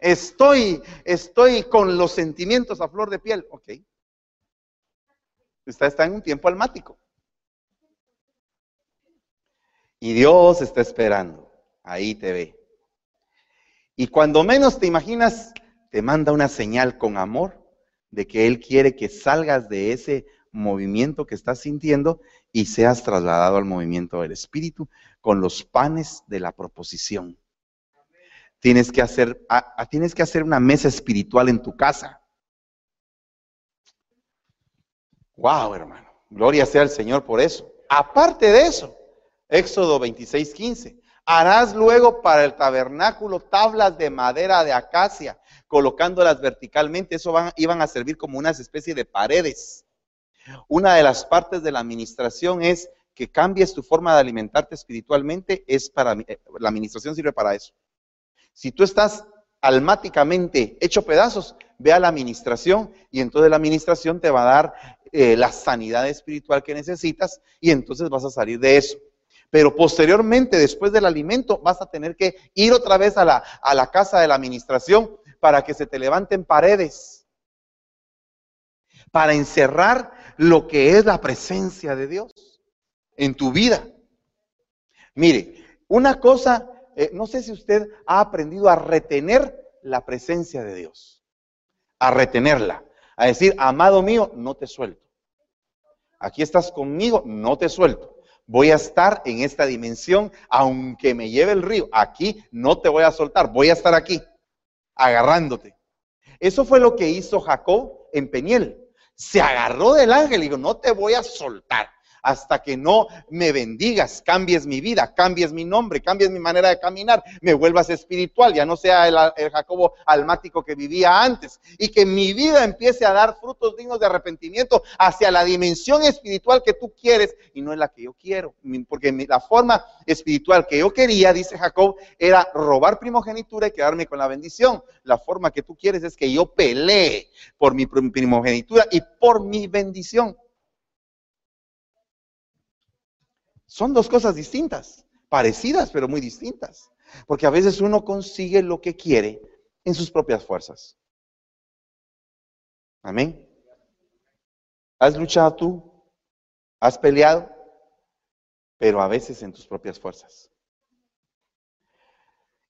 Estoy, estoy con los sentimientos a flor de piel. Ok. Usted está en un tiempo almático. Y Dios está esperando. Ahí te ve. Y cuando menos te imaginas, te manda una señal con amor de que Él quiere que salgas de ese movimiento que estás sintiendo y seas trasladado al movimiento del Espíritu con los panes de la proposición. Tienes que hacer, tienes que hacer una mesa espiritual en tu casa. Wow, hermano. Gloria sea al Señor por eso. Aparte de eso, Éxodo 26, 15. Harás luego para el tabernáculo tablas de madera de acacia, colocándolas verticalmente. Eso iban a servir como unas especie de paredes. Una de las partes de la administración es que cambies tu forma de alimentarte espiritualmente. Es para eh, la administración sirve para eso. Si tú estás almáticamente hecho pedazos, ve a la administración y entonces la administración te va a dar eh, la sanidad espiritual que necesitas y entonces vas a salir de eso. Pero posteriormente, después del alimento, vas a tener que ir otra vez a la, a la casa de la administración para que se te levanten paredes, para encerrar lo que es la presencia de Dios en tu vida. Mire, una cosa, eh, no sé si usted ha aprendido a retener la presencia de Dios, a retenerla, a decir, amado mío, no te suelto. Aquí estás conmigo, no te suelto voy a estar en esta dimensión, aunque me lleve el río. Aquí no te voy a soltar, voy a estar aquí, agarrándote. Eso fue lo que hizo Jacob en Peniel. Se agarró del ángel y dijo, no te voy a soltar hasta que no me bendigas, cambies mi vida, cambies mi nombre, cambies mi manera de caminar, me vuelvas espiritual, ya no sea el, Jacobo almático que vivía antes, y que mi vida empiece a dar frutos dignos de arrepentimiento hacia la dimensión espiritual que tú quieres y no es la que yo quiero, porque la forma espiritual que yo quería, dice Jacob, era robar primogenitura y quedarme con la bendición. La forma que tú quieres es que yo pelee por mi primogenitura y por mi bendición. Son dos cosas distintas, parecidas, pero muy distintas. Porque a veces uno consigue lo que quiere en sus propias fuerzas. Amén. ¿Has luchado tú? ¿Has peleado? Pero a veces en tus propias fuerzas.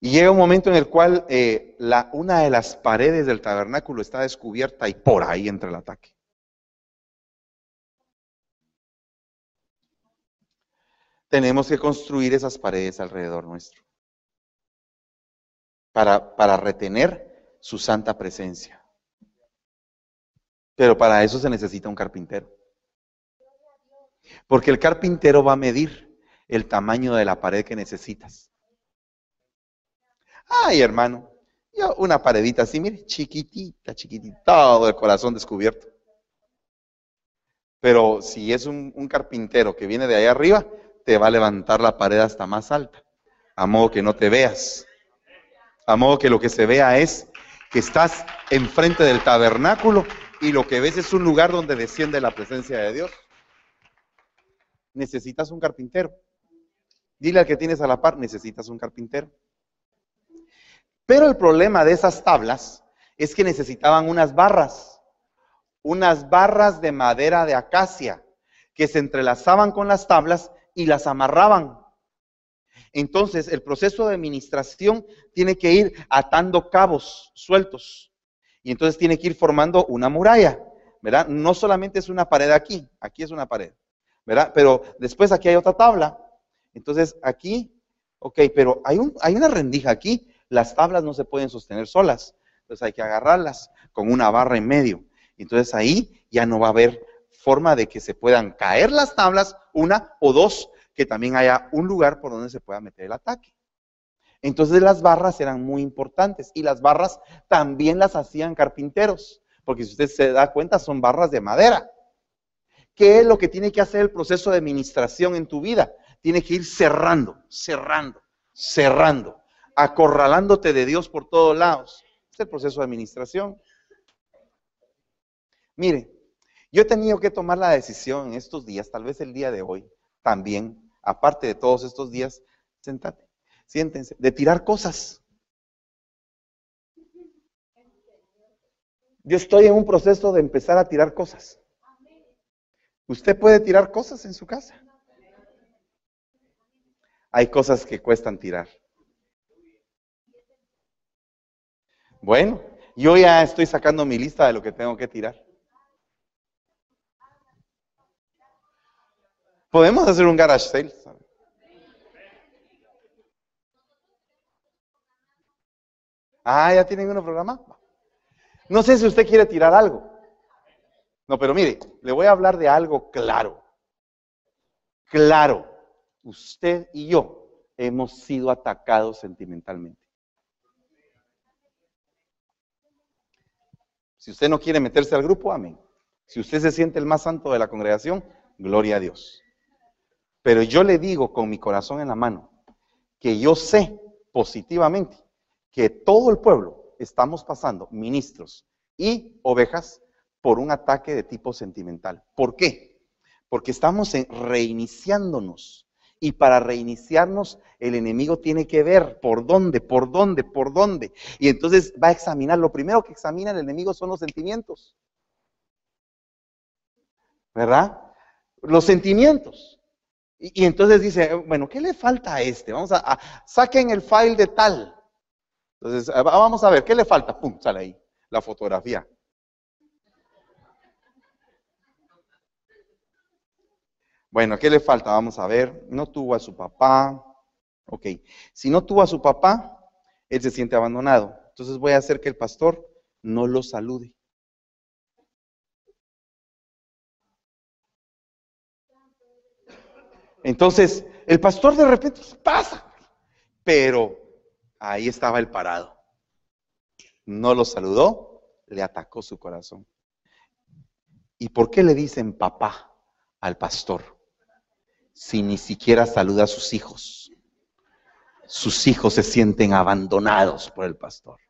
Y llega un momento en el cual eh, la, una de las paredes del tabernáculo está descubierta y por ahí entra el ataque. Tenemos que construir esas paredes alrededor nuestro para, para retener su santa presencia. Pero para eso se necesita un carpintero. Porque el carpintero va a medir el tamaño de la pared que necesitas. Ay, hermano, yo una paredita así, mire, chiquitita, chiquitita, todo el corazón descubierto. Pero si es un, un carpintero que viene de ahí arriba, te va a levantar la pared hasta más alta, a modo que no te veas, a modo que lo que se vea es que estás enfrente del tabernáculo y lo que ves es un lugar donde desciende la presencia de Dios. Necesitas un carpintero. Dile al que tienes a la par, necesitas un carpintero. Pero el problema de esas tablas es que necesitaban unas barras, unas barras de madera de acacia que se entrelazaban con las tablas y las amarraban. Entonces, el proceso de administración tiene que ir atando cabos sueltos. Y entonces tiene que ir formando una muralla, ¿verdad? No solamente es una pared aquí, aquí es una pared, ¿verdad? Pero después aquí hay otra tabla. Entonces, aquí, ok, pero hay, un, hay una rendija aquí. Las tablas no se pueden sostener solas. Entonces hay que agarrarlas con una barra en medio. Entonces ahí ya no va a haber forma de que se puedan caer las tablas, una o dos, que también haya un lugar por donde se pueda meter el ataque. Entonces las barras eran muy importantes y las barras también las hacían carpinteros, porque si usted se da cuenta son barras de madera. ¿Qué es lo que tiene que hacer el proceso de administración en tu vida? Tiene que ir cerrando, cerrando, cerrando, acorralándote de Dios por todos lados el proceso de administración. Mire, yo he tenido que tomar la decisión en estos días, tal vez el día de hoy, también, aparte de todos estos días, sentate, siéntense, de tirar cosas. Yo estoy en un proceso de empezar a tirar cosas. Usted puede tirar cosas en su casa. Hay cosas que cuestan tirar. Bueno, yo ya estoy sacando mi lista de lo que tengo que tirar. Podemos hacer un garage sale. Ah, ya tienen uno programa. No sé si usted quiere tirar algo. No, pero mire, le voy a hablar de algo claro. Claro, usted y yo hemos sido atacados sentimentalmente. Si usted no quiere meterse al grupo, amén. Si usted se siente el más santo de la congregación, gloria a Dios. Pero yo le digo con mi corazón en la mano que yo sé positivamente que todo el pueblo estamos pasando, ministros y ovejas, por un ataque de tipo sentimental. ¿Por qué? Porque estamos reiniciándonos y para reiniciarnos, el enemigo tiene que ver por dónde, por dónde, por dónde. Y entonces va a examinar. Lo primero que examina el enemigo son los sentimientos. ¿Verdad? Los sentimientos. Y, entonces dice, bueno, ¿qué le falta a este? Vamos a, saquen el file de tal. Entonces, vamos a ver, ¿qué le falta? Pum, sale ahí, la fotografía. Bueno, ¿qué le falta? Vamos a ver. No tuvo a su papá. Ok. Si no tuvo a su papá, él se siente abandonado. Entonces voy a hacer que el pastor no lo salude. Entonces, el pastor de repente pasa, pero ahí estaba el parado. No lo saludó, le atacó su corazón. ¿Y por qué le dicen papá al pastor? si ni siquiera saluda a sus hijos? Sus hijos se sienten abandonados por el pastor.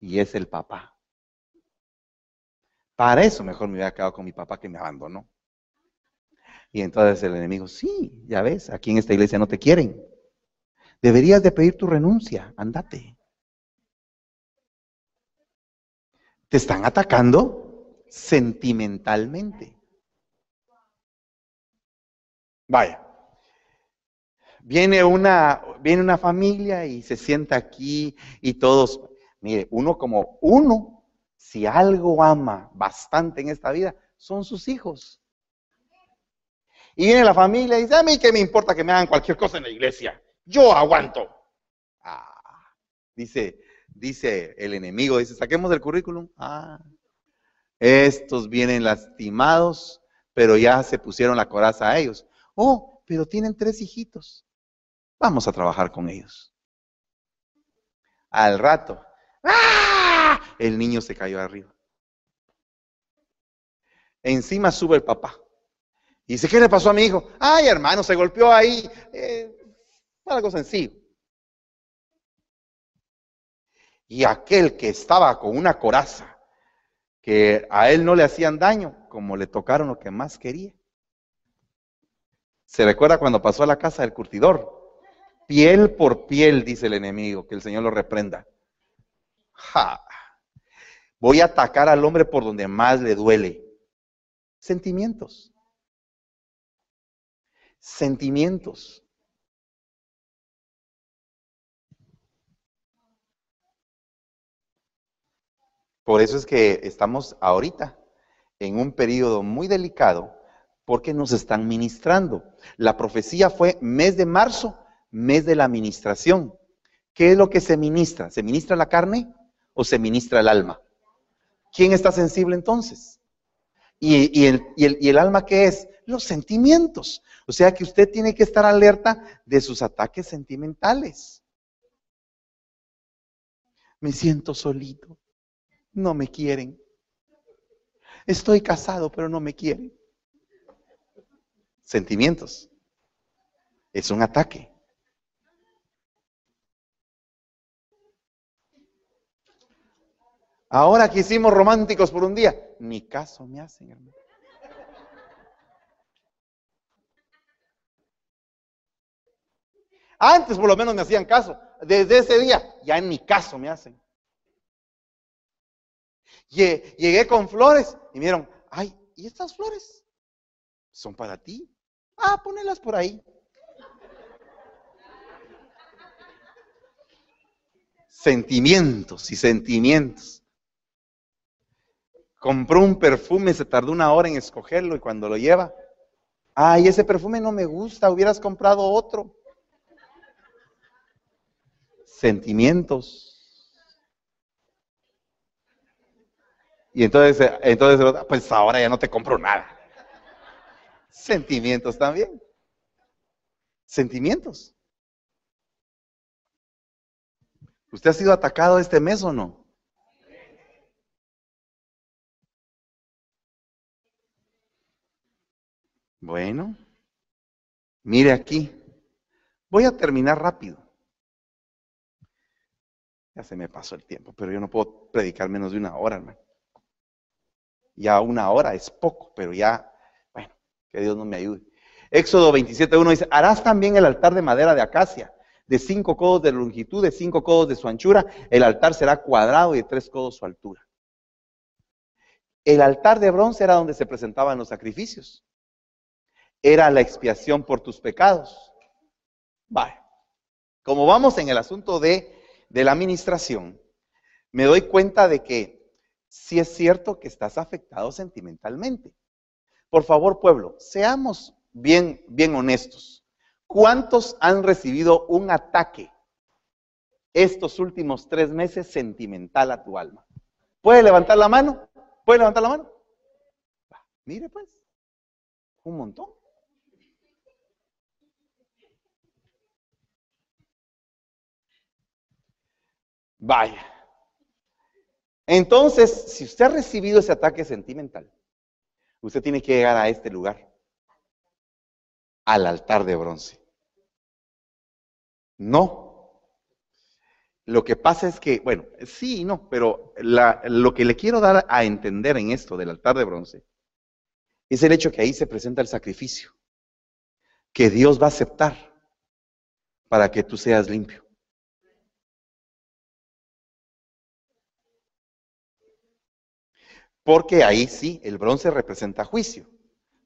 Y es el papá. Para eso mejor me hubiera quedado con mi papá que me abandonó. Y entonces el enemigo, sí, ya ves, aquí en esta iglesia no te quieren. Deberías de pedir tu renuncia, andate. Te están atacando sentimentalmente. Vaya. Viene una, viene una familia y se sienta aquí y todos, mire, uno como uno, si algo ama bastante en esta vida, son sus hijos. Y viene la familia y dice, a mí que me importa que me hagan cualquier cosa en la iglesia, yo aguanto. Ah, dice, dice el enemigo, dice, saquemos el currículum. Ah, estos vienen lastimados, pero ya se pusieron la coraza a ellos. Oh, pero tienen tres hijitos. Vamos a trabajar con ellos. Al rato, ¡ah! el niño se cayó arriba. Encima sube el papá. Dice, ¿qué le pasó a mi hijo? Ay, hermano, se golpeó ahí. Eh, algo sencillo. Y aquel que estaba con una coraza, que a él no le hacían daño, como le tocaron lo que más quería, ¿Se recuerda cuando pasó a la casa del curtidor? Piel por piel, dice el enemigo, que el Señor lo reprenda. Ja, Voy a atacar al hombre por donde más le duele. Sentimientos. Sentimientos. Por eso es que estamos ahorita en un periodo muy delicado porque nos están ministrando. La profecía fue mes de marzo, mes de la administración. ¿Qué es lo que se ministra? ¿Se ministra la carne o se ministra el alma? ¿Quién está sensible entonces? ¿Y, el, alma qué es? Los sentimientos. O sea que usted tiene que estar alerta de sus ataques sentimentales. Me siento solito. No me quieren. Estoy casado, pero no me quieren. Sentimientos. Es un ataque. Ahora que hicimos románticos por un día, ni caso me hacen, hermano. Antes por lo menos me hacían caso. Desde ese día, ya en mi caso me hacen. Llegué con flores y me ay, ¿y estas flores? Son para ti. Ah, ponelas por ahí. Sentimientos y sentimientos. Compró un perfume, se tardó una hora en escogerlo y cuando lo lleva, ay, ese perfume no me gusta, hubieras comprado otro. Sentimientos. Y entonces, entonces, pues ahora ya no te compro nada. Sentimientos también. Sentimientos. ¿Usted ha sido atacado este mes o no? Bueno, mire aquí. Voy a terminar rápido. Ya se me pasó el tiempo, pero yo no puedo predicar menos de una hora, hermano. Ya una hora es poco, pero ya, bueno, que Dios no me ayude. Éxodo 27.1 dice, harás también el altar de madera de acacia, de cinco codos de longitud, de cinco codos de su anchura. El altar será cuadrado y de tres codos su altura. El altar de bronce era donde se presentaban los sacrificios. Era la expiación por tus pecados. Vale. Como vamos en el asunto de, de la administración, me doy cuenta de que si es cierto que estás afectado sentimentalmente. Por favor, pueblo, seamos bien, bien honestos. ¿Cuántos han recibido un ataque estos últimos tres meses sentimental a tu alma? ¿Puede levantar la mano? ¿Puede levantar la mano? Mire pues, un montón. Vaya. Entonces, si usted ha recibido ese ataque sentimental, usted tiene que llegar a este lugar, al altar de bronce. No. Lo que pasa es que, bueno, sí y no, pero lo que le quiero dar a entender en esto del altar de bronce es el hecho que ahí se presenta el sacrificio que Dios va a aceptar para que tú seas limpio. Porque ahí sí, el bronce representa juicio.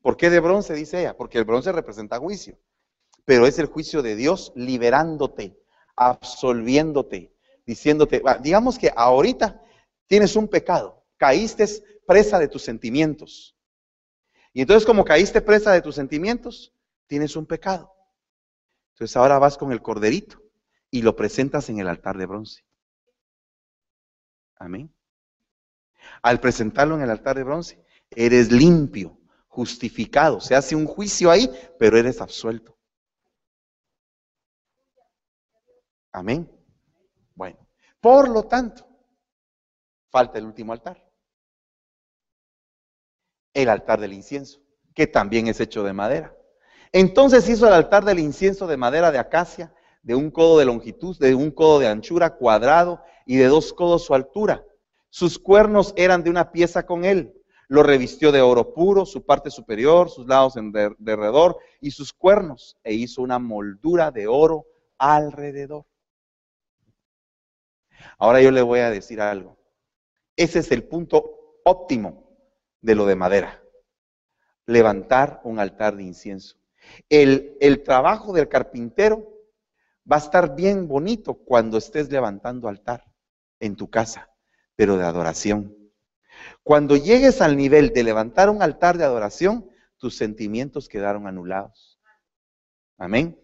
¿Por qué de bronce, dice ella? Porque el bronce representa juicio. Pero es el juicio de Dios liberándote, absolviéndote, diciéndote, digamos que ahorita tienes un pecado, caíste presa de tus sentimientos. Y entonces como caíste presa de tus sentimientos, tienes un pecado. Entonces ahora vas con el corderito y lo presentas en el altar de bronce. Amén. Al presentarlo en el altar de bronce, eres limpio, justificado. Se hace un juicio ahí, pero eres absuelto. Amén. Bueno, por lo tanto, falta el último altar. El altar del incienso, que también es hecho de madera. Entonces hizo el altar del incienso de madera de acacia, de un codo de longitud, de un codo de anchura, cuadrado, y de dos codos su altura. Sus cuernos eran de una pieza con él. Lo revistió de oro puro, su parte superior, sus lados en derredor y sus cuernos, e hizo una moldura de oro alrededor. Ahora yo le voy a decir algo. Ese es el punto óptimo de lo de madera. Levantar un altar de incienso. El, el trabajo del carpintero va a estar bien bonito cuando estés levantando altar en tu casa, pero de adoración. Cuando llegues al nivel de levantar un altar de adoración, tus sentimientos quedaron anulados. Amén.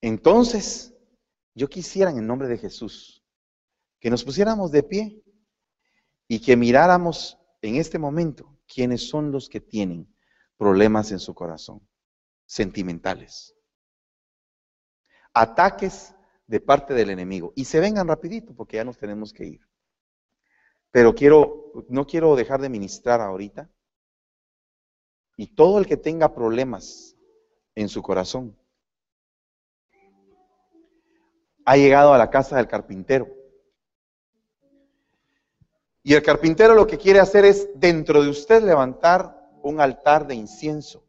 Entonces, yo quisiera en el nombre de Jesús que nos pusiéramos de pie y que miráramos en este momento quiénes son los que tienen problemas en su corazón, sentimentales, ataques de parte del enemigo. Y se vengan rapidito porque ya nos tenemos que ir. Pero quiero, no quiero dejar de ministrar ahorita. Y todo el que tenga problemas en su corazón ha llegado a la casa del carpintero. Y el carpintero lo que quiere hacer es dentro de usted levantar un altar de incienso.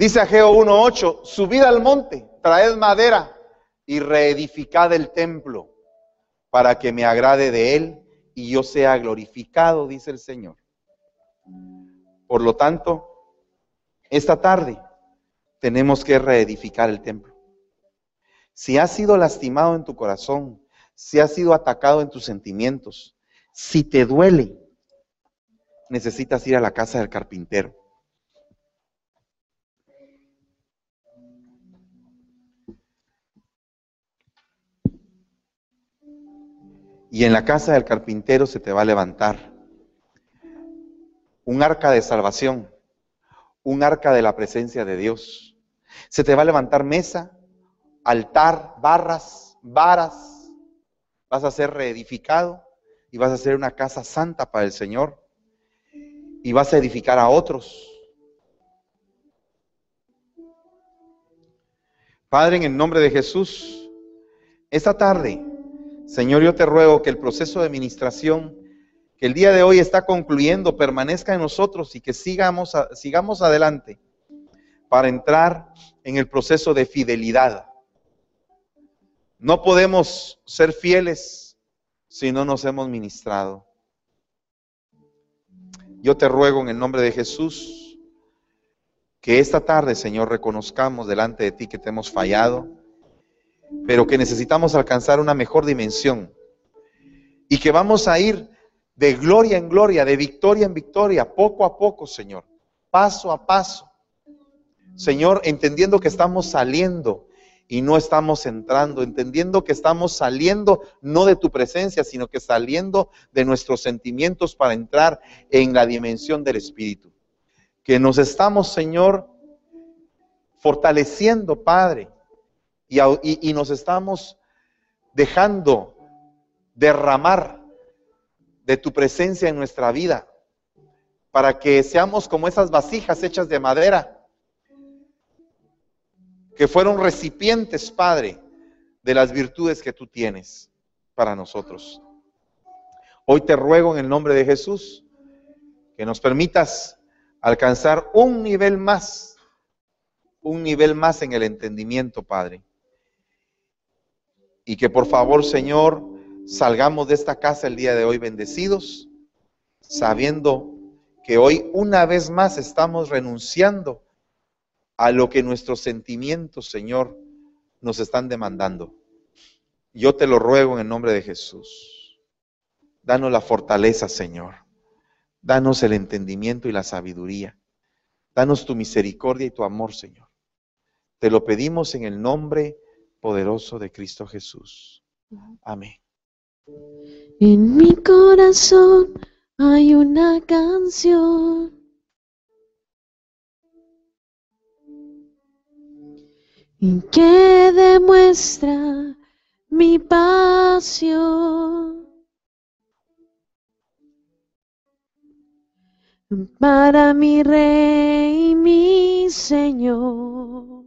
Dice Ageo 1.8, subid al monte, traed madera y reedificad el templo para que me agrade de él y yo sea glorificado, dice el Señor. Por lo tanto, esta tarde tenemos que reedificar el templo. Si has sido lastimado en tu corazón, si has sido atacado en tus sentimientos, si te duele, necesitas ir a la casa del carpintero. Y en la casa del carpintero se te va a levantar un arca de salvación, un arca de la presencia de Dios. Se te va a levantar mesa, altar, barras, varas. Vas a ser reedificado y vas a ser una casa santa para el Señor. Y vas a edificar a otros. Padre, en el nombre de Jesús, esta tarde Señor, yo te ruego que el proceso de administración que el día de hoy está concluyendo permanezca en nosotros y que sigamos, sigamos adelante para entrar en el proceso de fidelidad. No podemos ser fieles si no nos hemos ministrado. Yo te ruego en el nombre de Jesús que esta tarde, Señor, reconozcamos delante de ti que te hemos fallado pero que necesitamos alcanzar una mejor dimensión y que vamos a ir de gloria en gloria, de victoria en victoria, poco a poco, Señor, paso a paso. Señor, entendiendo que estamos saliendo y no estamos entrando, entendiendo que estamos saliendo no de tu presencia, sino que saliendo de nuestros sentimientos para entrar en la dimensión del Espíritu. Que nos estamos, Señor, fortaleciendo, Padre, y, nos estamos dejando derramar de tu presencia en nuestra vida para que seamos como esas vasijas hechas de madera que fueron recipientes, Padre, de las virtudes que tú tienes para nosotros. Hoy te ruego en el nombre de Jesús que nos permitas alcanzar un nivel más, un nivel más en el entendimiento, Padre y que por favor, Señor, salgamos de esta casa el día de hoy bendecidos, sabiendo que hoy una vez más estamos renunciando a lo que nuestros sentimientos, Señor, nos están demandando. Yo te lo ruego en el nombre de Jesús. Danos la fortaleza, Señor. Danos el entendimiento y la sabiduría. Danos tu misericordia y tu amor, Señor. Te lo pedimos en el nombre de poderoso de Cristo Jesús. Amén.
En mi corazón hay una canción. que demuestra mi pasión para mi rey, mi Señor.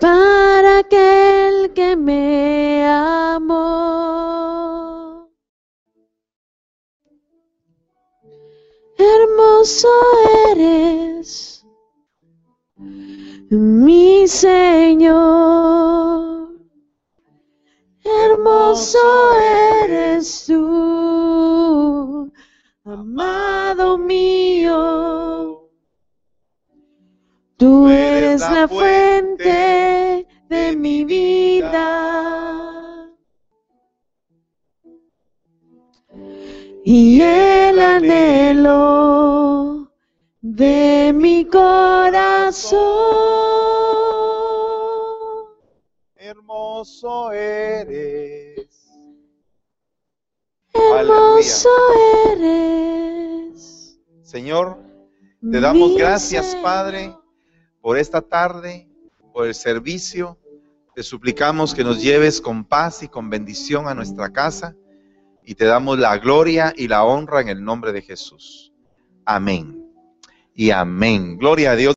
para aquel que me amó. Hermoso eres, mi Señor. Hermoso eres tú, amado mío Tú eres la fuente de mi vida. Y el anhelo de mi corazón.
Hermoso eres.
Hermoso eres.
Señor, te damos gracias. Padre, por esta tarde, por el servicio. Te suplicamos que nos lleves con paz y con bendición a nuestra casa y te damos la gloria y la honra en el nombre de Jesús. Amén. Y amén. Gloria a Dios.